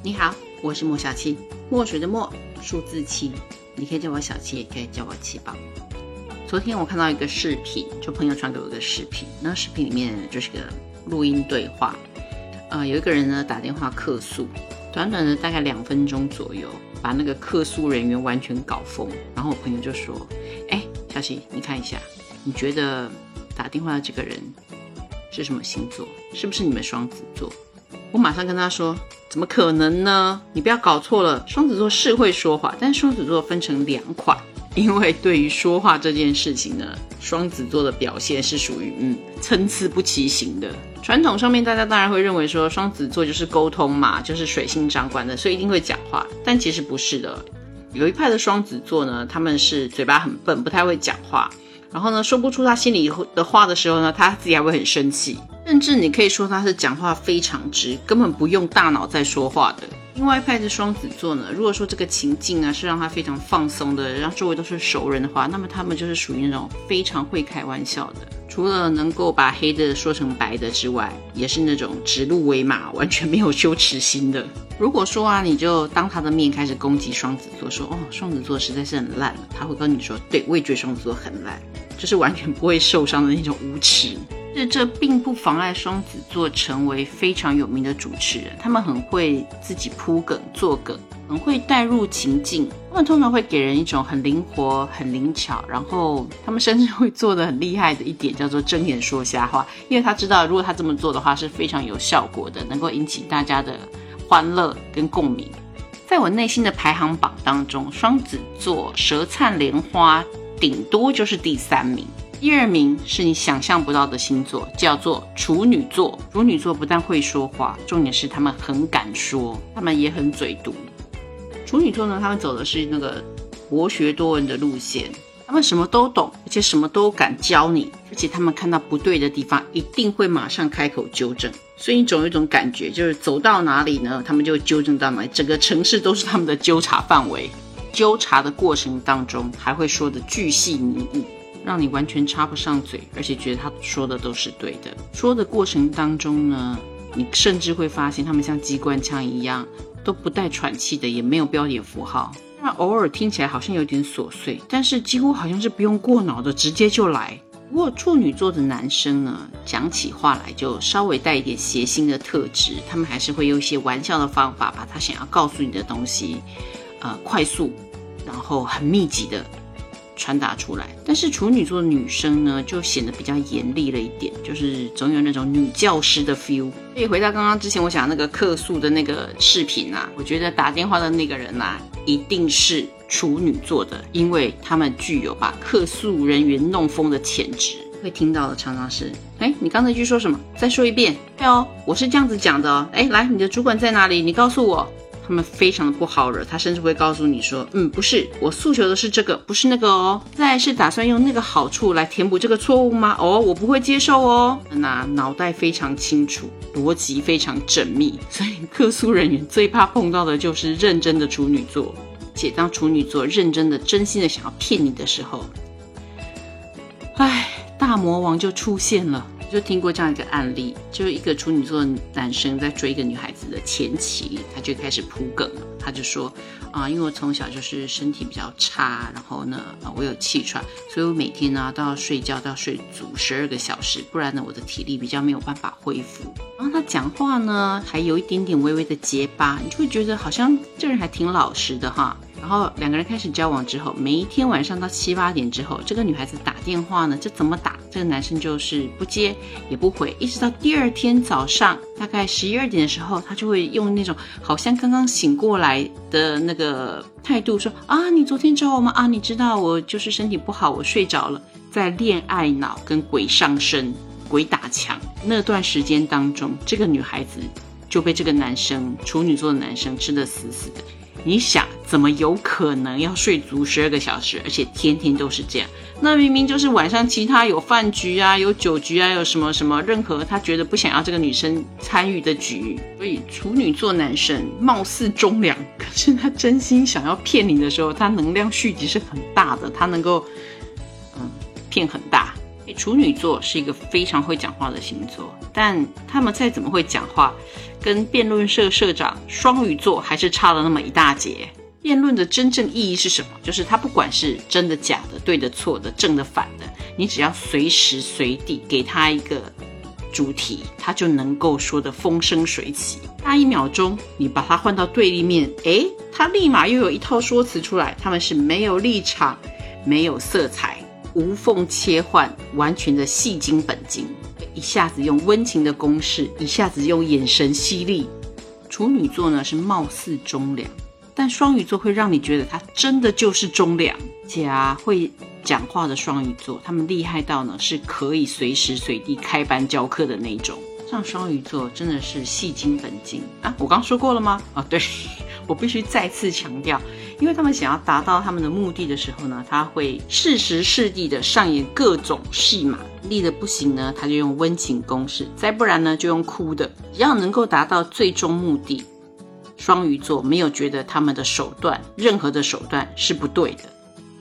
你好，我是莫小七，墨水的墨，数字七，你可以叫我小七，也可以叫我七宝。昨天我看到一个视频，就朋友传给我一个视频，那视频里面就是个录音对话，呃，有一个人呢打电话客诉，短短的大概两分钟左右，把那个客诉人员完全搞疯。然后我朋友就说：“哎，小七，你看一下，你觉得打电话的这个人是什么星座？是不是你们双子座？”我马上跟他说：“怎么可能呢？你不要搞错了，双子座是会说话，但双子座分成两款。因为对于说话这件事情呢，双子座的表现是属于嗯参差不齐型的。传统上面大家当然会认为说双子座就是沟通嘛，就是水星掌管的，所以一定会讲话。但其实不是的，有一派的双子座呢，他们是嘴巴很笨，不太会讲话。然后呢，说不出他心里的话的时候呢，他自己还会很生气。”甚至你可以说他是讲话非常直，根本不用大脑在说话的。另外派的双子座呢，如果说这个情境啊是让他非常放松的，让周围都是熟人的话，那么他们就是属于那种非常会开玩笑的。除了能够把黑的说成白的之外，也是那种指鹿为马，完全没有羞耻心的。如果说啊，你就当他的面开始攻击双子座，说哦，双子座实在是很烂，他会跟你说，对，我也觉得双子座很烂，就是完全不会受伤的那种无耻。这这并不妨碍双子座成为非常有名的主持人，他们很会自己铺梗、做梗，很会带入情境。他们通常会给人一种很灵活、很灵巧，然后他们甚至会做的很厉害的一点叫做睁眼说瞎话，因为他知道如果他这么做的话是非常有效果的，能够引起大家的欢乐跟共鸣。在我内心的排行榜当中，双子座舌灿莲花顶多就是第三名。第二名是你想象不到的星座，叫做处女座。处女座不但会说话，重点是他们很敢说，他们也很嘴毒。处女座呢，他们走的是那个博学多闻的路线，他们什么都懂，而且什么都敢教你，而且他们看到不对的地方，一定会马上开口纠正。所以你总有一种感觉，就是走到哪里呢，他们就纠正到哪里，整个城市都是他们的纠察范围。纠察的过程当中，还会说的巨细靡遗。让你完全插不上嘴，而且觉得他说的都是对的。说的过程当中呢，你甚至会发现他们像机关枪一样，都不带喘气的，也没有标点符号。那偶尔听起来好像有点琐碎，但是几乎好像是不用过脑的，直接就来。不过处女座的男生呢，讲起话来就稍微带一点谐星的特质，他们还是会用一些玩笑的方法，把他想要告诉你的东西，呃，快速，然后很密集的。传达出来，但是处女座女生呢，就显得比较严厉了一点，就是总有那种女教师的 feel。所以回到刚刚之前我讲那个客诉的那个视频啊，我觉得打电话的那个人呐，一定是处女座的，因为他们具有把客诉人员弄疯的潜质。会听到的常常是，哎，你刚才一句说什么？再说一遍。对哦，我是这样子讲的哦。哎，来，你的主管在哪里？你告诉我。他们非常的不好惹，他甚至会告诉你说：“嗯，不是，我诉求的是这个，不是那个哦。再是打算用那个好处来填补这个错误吗？哦，我不会接受哦。那脑袋非常清楚，逻辑非常缜密，所以客诉人员最怕碰到的就是认真的处女座。且当处女座认真的、真心的想要骗你的时候，唉，大魔王就出现了。”就听过这样一个案例，就是一个处女座男生在追一个女孩子的前期，他就开始铺梗了。他就说啊，因为我从小就是身体比较差，然后呢，我有气喘，所以我每天呢都要睡觉，都要睡足十二个小时，不然呢我的体力比较没有办法恢复。然后他讲话呢还有一点点微微的结巴，你就会觉得好像这人还挺老实的哈。然后两个人开始交往之后，每一天晚上到七八点之后，这个女孩子打电话呢，就怎么打，这个男生就是不接也不回，一直到第二天早上大概十一二点的时候，他就会用那种好像刚刚醒过来的那个态度说啊，你昨天找我吗？啊，你知道我就是身体不好，我睡着了。在恋爱脑跟鬼上身、鬼打墙那段时间当中，这个女孩子就被这个男生处女座的男生吃得死死的。你想怎么有可能要睡足十二个小时，而且天天都是这样？那明明就是晚上其他有饭局啊，有酒局啊，有什么什么任何他觉得不想要这个女生参与的局。所以处女座男生貌似忠良，可是他真心想要骗你的时候，他能量蓄积是很大的，他能够嗯骗很大。处女座是一个非常会讲话的星座，但他们再怎么会讲话，跟辩论社社长双鱼座还是差了那么一大截。辩论的真正意义是什么？就是他不管是真的假的、对的错的、正的反的，你只要随时随地给他一个主题，他就能够说的风生水起。那一秒钟你把他换到对立面，诶，他立马又有一套说辞出来。他们是没有立场、没有色彩、无缝切换，完全的戏精本精。一下子用温情的攻势，一下子用眼神犀利。处女座呢是貌似忠良。但双鱼座会让你觉得他真的就是忠良，且啊会讲话的双鱼座，他们厉害到呢是可以随时随地开班教课的那种。像双鱼座真的是戏精本精啊！我刚说过了吗？啊，对我必须再次强调，因为他们想要达到他们的目的的时候呢，他会适时适地的上演各种戏码，力的不行呢，他就用温情攻势，再不然呢就用哭的，只要能够达到最终目的。双鱼座没有觉得他们的手段，任何的手段是不对的，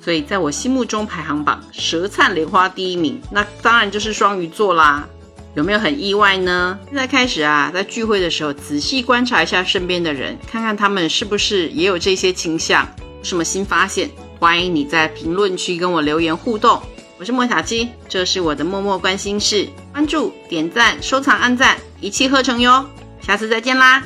所以在我心目中排行榜舌灿莲花第一名，那当然就是双鱼座啦。有没有很意外呢？现在开始啊，在聚会的时候仔细观察一下身边的人，看看他们是不是也有这些倾向，有什么新发现？欢迎你在评论区跟我留言互动。我是莫小七，这是我的默默关心事，关注、点赞、收藏、按赞，一气呵成哟。下次再见啦！